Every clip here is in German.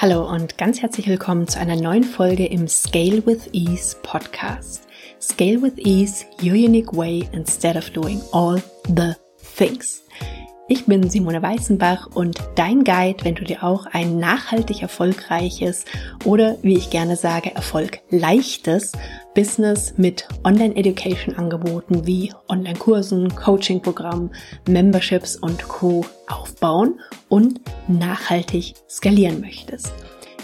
Hallo und ganz herzlich willkommen zu einer neuen Folge im Scale with Ease Podcast. Scale with Ease, your unique way instead of doing all the things. Ich bin Simone Weißenbach und dein Guide, wenn du dir auch ein nachhaltig erfolgreiches oder wie ich gerne sage, erfolgleichtes Business mit Online-Education-Angeboten wie Online-Kursen, Coaching-Programmen, Memberships und Co. aufbauen und nachhaltig skalieren möchtest.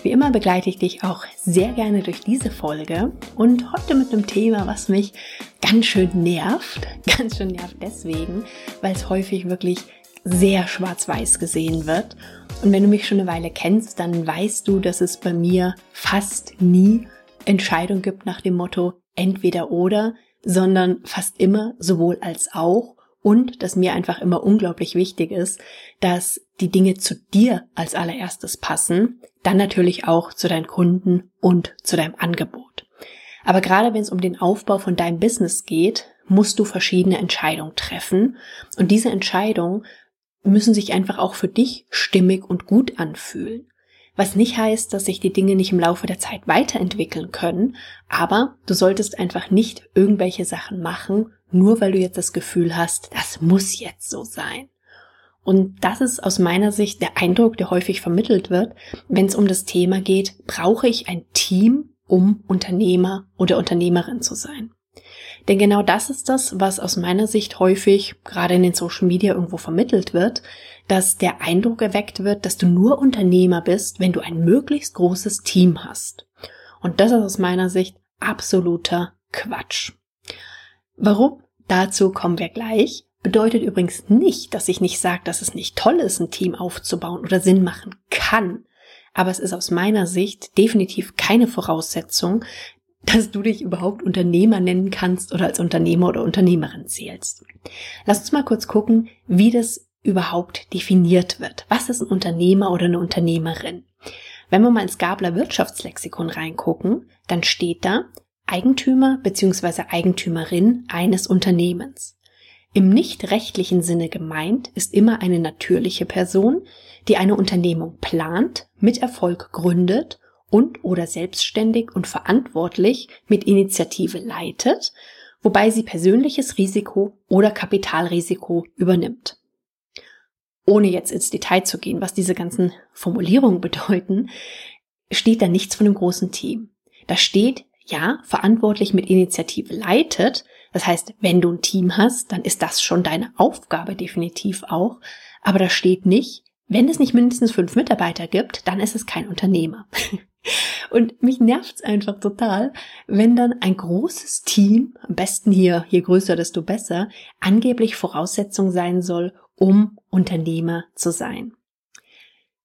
Wie immer begleite ich dich auch sehr gerne durch diese Folge und heute mit einem Thema, was mich ganz schön nervt. Ganz schön nervt deswegen, weil es häufig wirklich sehr schwarz-weiß gesehen wird. Und wenn du mich schon eine Weile kennst, dann weißt du, dass es bei mir fast nie Entscheidung gibt nach dem Motto entweder oder, sondern fast immer sowohl als auch und dass mir einfach immer unglaublich wichtig ist, dass die Dinge zu dir als allererstes passen, dann natürlich auch zu deinen Kunden und zu deinem Angebot. Aber gerade wenn es um den Aufbau von deinem Business geht, musst du verschiedene Entscheidungen treffen und diese Entscheidungen müssen sich einfach auch für dich stimmig und gut anfühlen. Was nicht heißt, dass sich die Dinge nicht im Laufe der Zeit weiterentwickeln können, aber du solltest einfach nicht irgendwelche Sachen machen, nur weil du jetzt das Gefühl hast, das muss jetzt so sein. Und das ist aus meiner Sicht der Eindruck, der häufig vermittelt wird, wenn es um das Thema geht, brauche ich ein Team, um Unternehmer oder Unternehmerin zu sein. Denn genau das ist das, was aus meiner Sicht häufig gerade in den Social Media irgendwo vermittelt wird, dass der Eindruck erweckt wird, dass du nur Unternehmer bist, wenn du ein möglichst großes Team hast. Und das ist aus meiner Sicht absoluter Quatsch. Warum? Dazu kommen wir gleich. Bedeutet übrigens nicht, dass ich nicht sage, dass es nicht toll ist, ein Team aufzubauen oder Sinn machen kann. Aber es ist aus meiner Sicht definitiv keine Voraussetzung, dass du dich überhaupt Unternehmer nennen kannst oder als Unternehmer oder Unternehmerin zählst. Lass uns mal kurz gucken, wie das überhaupt definiert wird. Was ist ein Unternehmer oder eine Unternehmerin? Wenn wir mal ins Gabler Wirtschaftslexikon reingucken, dann steht da Eigentümer bzw. Eigentümerin eines Unternehmens. Im nicht rechtlichen Sinne gemeint ist immer eine natürliche Person, die eine Unternehmung plant, mit Erfolg gründet und oder selbstständig und verantwortlich mit Initiative leitet, wobei sie persönliches Risiko oder Kapitalrisiko übernimmt. Ohne jetzt ins Detail zu gehen, was diese ganzen Formulierungen bedeuten, steht da nichts von einem großen Team. Da steht, ja, verantwortlich mit Initiative leitet. Das heißt, wenn du ein Team hast, dann ist das schon deine Aufgabe definitiv auch. Aber da steht nicht, wenn es nicht mindestens fünf Mitarbeiter gibt, dann ist es kein Unternehmer. Und mich nervt's einfach total, wenn dann ein großes Team, am besten hier, je größer, desto besser, angeblich Voraussetzung sein soll, um Unternehmer zu sein.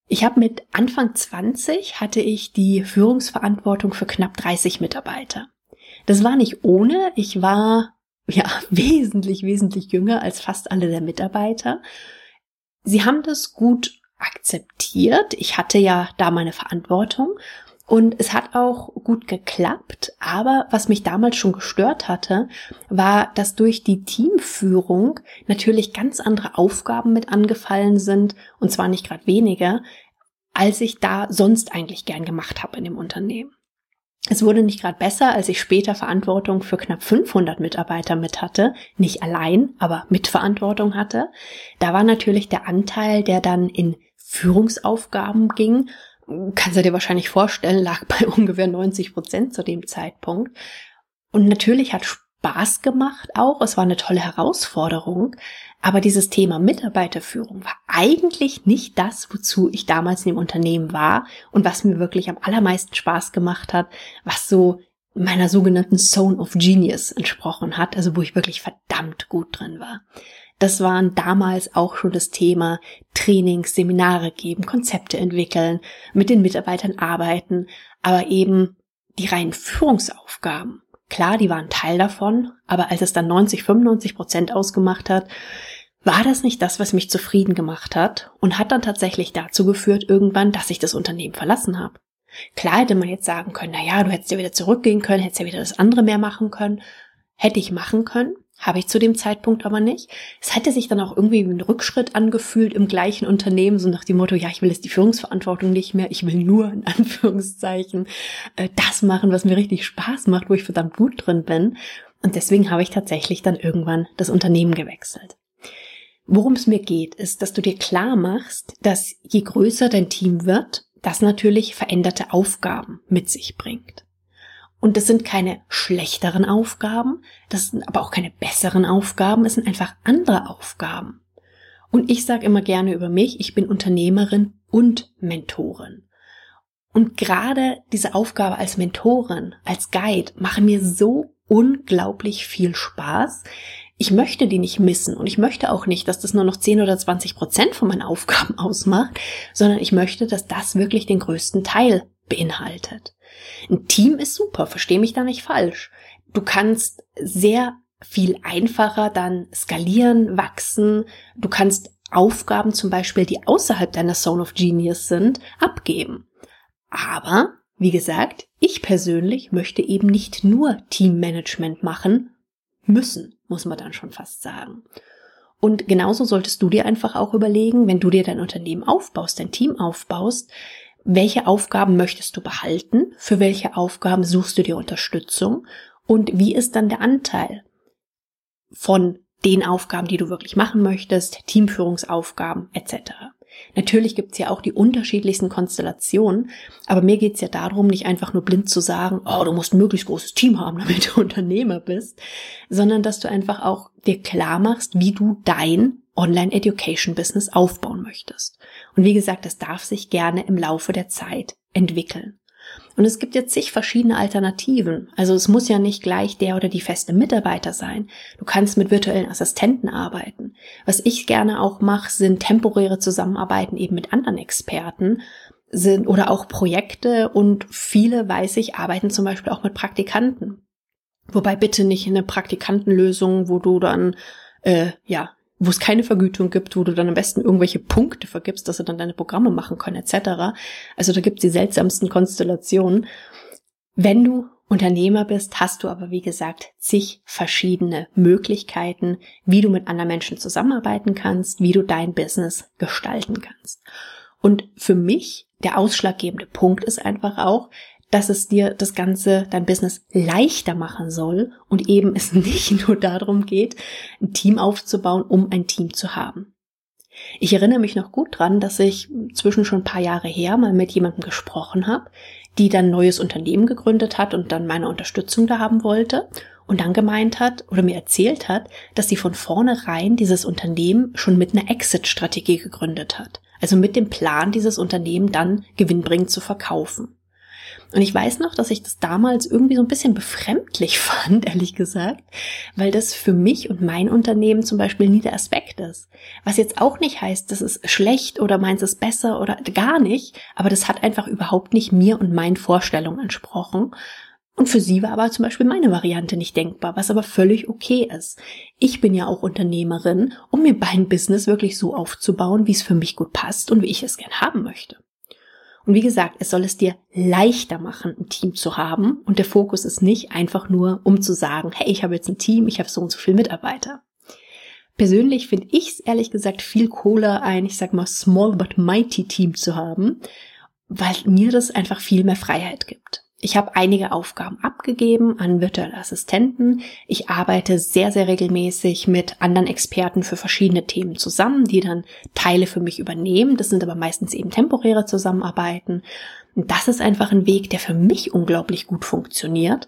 Ich habe mit Anfang 20 hatte ich die Führungsverantwortung für knapp 30 Mitarbeiter. Das war nicht ohne, ich war ja wesentlich, wesentlich jünger als fast alle der Mitarbeiter. Sie haben das gut akzeptiert. Ich hatte ja da meine Verantwortung und es hat auch gut geklappt, aber was mich damals schon gestört hatte, war, dass durch die Teamführung natürlich ganz andere Aufgaben mit angefallen sind, und zwar nicht gerade weniger, als ich da sonst eigentlich gern gemacht habe in dem Unternehmen. Es wurde nicht gerade besser, als ich später Verantwortung für knapp 500 Mitarbeiter mit hatte, nicht allein, aber mit Verantwortung hatte. Da war natürlich der Anteil, der dann in Führungsaufgaben ging, kannst du dir wahrscheinlich vorstellen, lag bei ungefähr 90 Prozent zu dem Zeitpunkt. Und natürlich hat Spaß gemacht auch. Es war eine tolle Herausforderung. Aber dieses Thema Mitarbeiterführung war eigentlich nicht das, wozu ich damals in dem Unternehmen war und was mir wirklich am allermeisten Spaß gemacht hat, was so meiner sogenannten Zone of Genius entsprochen hat, also wo ich wirklich verdammt gut drin war. Das waren damals auch schon das Thema Trainings, Seminare geben, Konzepte entwickeln, mit den Mitarbeitern arbeiten, aber eben die reinen Führungsaufgaben. Klar, die waren Teil davon, aber als es dann 90, 95 Prozent ausgemacht hat, war das nicht das, was mich zufrieden gemacht hat und hat dann tatsächlich dazu geführt irgendwann, dass ich das Unternehmen verlassen habe. Klar hätte man jetzt sagen können, na ja, du hättest ja wieder zurückgehen können, hättest ja wieder das andere mehr machen können. Hätte ich machen können, habe ich zu dem Zeitpunkt aber nicht. Es hätte sich dann auch irgendwie wie ein Rückschritt angefühlt im gleichen Unternehmen, so nach dem Motto, ja, ich will jetzt die Führungsverantwortung nicht mehr, ich will nur in Anführungszeichen äh, das machen, was mir richtig Spaß macht, wo ich verdammt gut drin bin. Und deswegen habe ich tatsächlich dann irgendwann das Unternehmen gewechselt. Worum es mir geht, ist, dass du dir klar machst, dass je größer dein Team wird, das natürlich veränderte Aufgaben mit sich bringt. Und das sind keine schlechteren Aufgaben, das sind aber auch keine besseren Aufgaben, es sind einfach andere Aufgaben. Und ich sage immer gerne über mich, ich bin Unternehmerin und Mentorin. Und gerade diese Aufgabe als Mentorin, als Guide, mache mir so unglaublich viel Spaß. Ich möchte die nicht missen und ich möchte auch nicht, dass das nur noch 10 oder 20 Prozent von meinen Aufgaben ausmacht, sondern ich möchte, dass das wirklich den größten Teil beinhaltet. Ein Team ist super, verstehe mich da nicht falsch. Du kannst sehr viel einfacher dann skalieren, wachsen. Du kannst Aufgaben zum Beispiel, die außerhalb deiner Zone of Genius sind, abgeben. Aber, wie gesagt, ich persönlich möchte eben nicht nur Teammanagement machen müssen, muss man dann schon fast sagen. Und genauso solltest du dir einfach auch überlegen, wenn du dir dein Unternehmen aufbaust, dein Team aufbaust, welche Aufgaben möchtest du behalten, für welche Aufgaben suchst du dir Unterstützung und wie ist dann der Anteil von den Aufgaben, die du wirklich machen möchtest, Teamführungsaufgaben etc. Natürlich gibt's ja auch die unterschiedlichsten Konstellationen, aber mir geht's ja darum, nicht einfach nur blind zu sagen, oh, du musst ein möglichst großes Team haben, damit du Unternehmer bist, sondern dass du einfach auch dir klar machst, wie du dein Online-Education-Business aufbauen möchtest. Und wie gesagt, das darf sich gerne im Laufe der Zeit entwickeln. Und es gibt jetzt zig verschiedene Alternativen. Also es muss ja nicht gleich der oder die feste Mitarbeiter sein. Du kannst mit virtuellen Assistenten arbeiten. Was ich gerne auch mache, sind temporäre Zusammenarbeiten eben mit anderen Experten sind oder auch Projekte und viele, weiß ich, arbeiten zum Beispiel auch mit Praktikanten. Wobei bitte nicht eine Praktikantenlösung, wo du dann äh, ja wo es keine Vergütung gibt, wo du dann am besten irgendwelche Punkte vergibst, dass sie dann deine Programme machen können, etc. Also da gibt es die seltsamsten Konstellationen. Wenn du Unternehmer bist, hast du aber, wie gesagt, zig verschiedene Möglichkeiten, wie du mit anderen Menschen zusammenarbeiten kannst, wie du dein Business gestalten kannst. Und für mich der ausschlaggebende Punkt ist einfach auch, dass es dir das Ganze, dein Business leichter machen soll und eben es nicht nur darum geht, ein Team aufzubauen, um ein Team zu haben. Ich erinnere mich noch gut dran, dass ich zwischen schon ein paar Jahre her mal mit jemandem gesprochen habe, die dann ein neues Unternehmen gegründet hat und dann meine Unterstützung da haben wollte und dann gemeint hat oder mir erzählt hat, dass sie von vornherein dieses Unternehmen schon mit einer Exit-Strategie gegründet hat. Also mit dem Plan, dieses Unternehmen dann gewinnbringend zu verkaufen. Und ich weiß noch, dass ich das damals irgendwie so ein bisschen befremdlich fand, ehrlich gesagt, weil das für mich und mein Unternehmen zum Beispiel nie der Aspekt ist. Was jetzt auch nicht heißt, das ist schlecht oder meins ist besser oder gar nicht, aber das hat einfach überhaupt nicht mir und meinen Vorstellungen entsprochen. Und für sie war aber zum Beispiel meine Variante nicht denkbar, was aber völlig okay ist. Ich bin ja auch Unternehmerin, um mir mein Business wirklich so aufzubauen, wie es für mich gut passt und wie ich es gern haben möchte. Und wie gesagt, es soll es dir leichter machen, ein Team zu haben. Und der Fokus ist nicht einfach nur, um zu sagen, hey, ich habe jetzt ein Team, ich habe so und so viele Mitarbeiter. Persönlich finde ich es ehrlich gesagt viel cooler, ein, ich sag mal, small but mighty Team zu haben, weil mir das einfach viel mehr Freiheit gibt. Ich habe einige Aufgaben abgegeben an virtuelle Assistenten. Ich arbeite sehr, sehr regelmäßig mit anderen Experten für verschiedene Themen zusammen, die dann Teile für mich übernehmen. Das sind aber meistens eben temporäre Zusammenarbeiten. Und das ist einfach ein Weg, der für mich unglaublich gut funktioniert.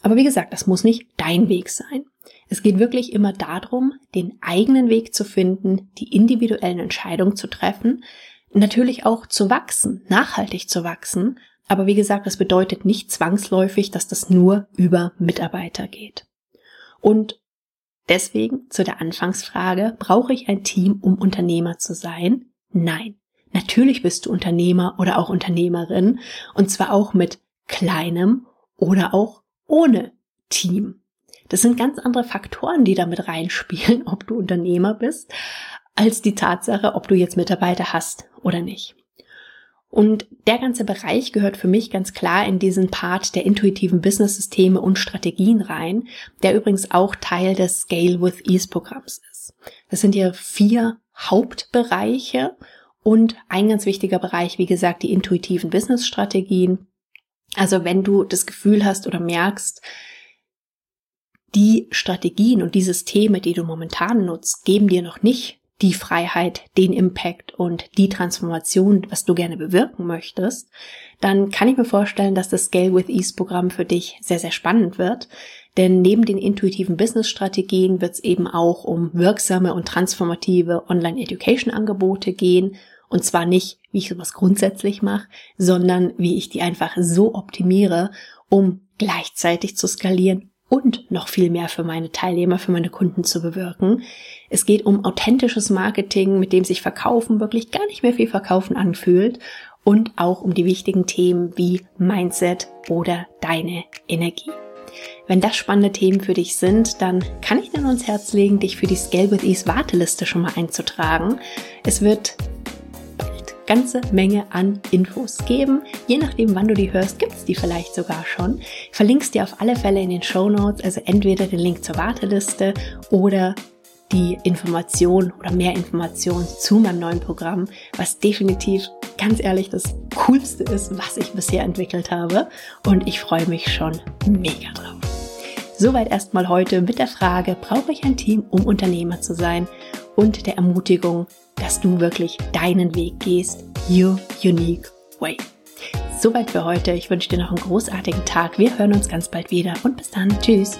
Aber wie gesagt, das muss nicht dein Weg sein. Es geht wirklich immer darum, den eigenen Weg zu finden, die individuellen Entscheidungen zu treffen, natürlich auch zu wachsen, nachhaltig zu wachsen, aber wie gesagt, das bedeutet nicht zwangsläufig, dass das nur über Mitarbeiter geht. Und deswegen zu der Anfangsfrage, brauche ich ein Team, um Unternehmer zu sein? Nein. Natürlich bist du Unternehmer oder auch Unternehmerin und zwar auch mit kleinem oder auch ohne Team. Das sind ganz andere Faktoren, die damit reinspielen, ob du Unternehmer bist, als die Tatsache, ob du jetzt Mitarbeiter hast oder nicht. Und der ganze Bereich gehört für mich ganz klar in diesen Part der intuitiven Business-Systeme und Strategien rein, der übrigens auch Teil des Scale with Ease Programms ist. Das sind hier vier Hauptbereiche und ein ganz wichtiger Bereich, wie gesagt, die intuitiven Business-Strategien. Also wenn du das Gefühl hast oder merkst, die Strategien und die Systeme, die du momentan nutzt, geben dir noch nicht die Freiheit, den Impact und die Transformation, was du gerne bewirken möchtest, dann kann ich mir vorstellen, dass das Scale with Ease Programm für dich sehr, sehr spannend wird. Denn neben den intuitiven Business-Strategien wird es eben auch um wirksame und transformative Online-Education-Angebote gehen. Und zwar nicht, wie ich sowas grundsätzlich mache, sondern wie ich die einfach so optimiere, um gleichzeitig zu skalieren und noch viel mehr für meine Teilnehmer, für meine Kunden zu bewirken. Es geht um authentisches Marketing, mit dem sich Verkaufen wirklich gar nicht mehr viel Verkaufen anfühlt und auch um die wichtigen Themen wie Mindset oder deine Energie. Wenn das spannende Themen für dich sind, dann kann ich dir ins Herz legen, dich für die Scale with Ease Warteliste schon mal einzutragen. Es wird ganze Menge an Infos geben. Je nachdem, wann du die hörst, gibt es die vielleicht sogar schon. Ich verlink's dir auf alle Fälle in den Show Notes, also entweder den Link zur Warteliste oder die Information oder mehr Informationen zu meinem neuen Programm, was definitiv ganz ehrlich das Coolste ist, was ich bisher entwickelt habe. Und ich freue mich schon mega drauf. Soweit erstmal heute mit der Frage, brauche ich ein Team, um Unternehmer zu sein? Und der Ermutigung, dass du wirklich deinen Weg gehst, your unique way. Soweit für heute. Ich wünsche dir noch einen großartigen Tag. Wir hören uns ganz bald wieder und bis dann. Tschüss.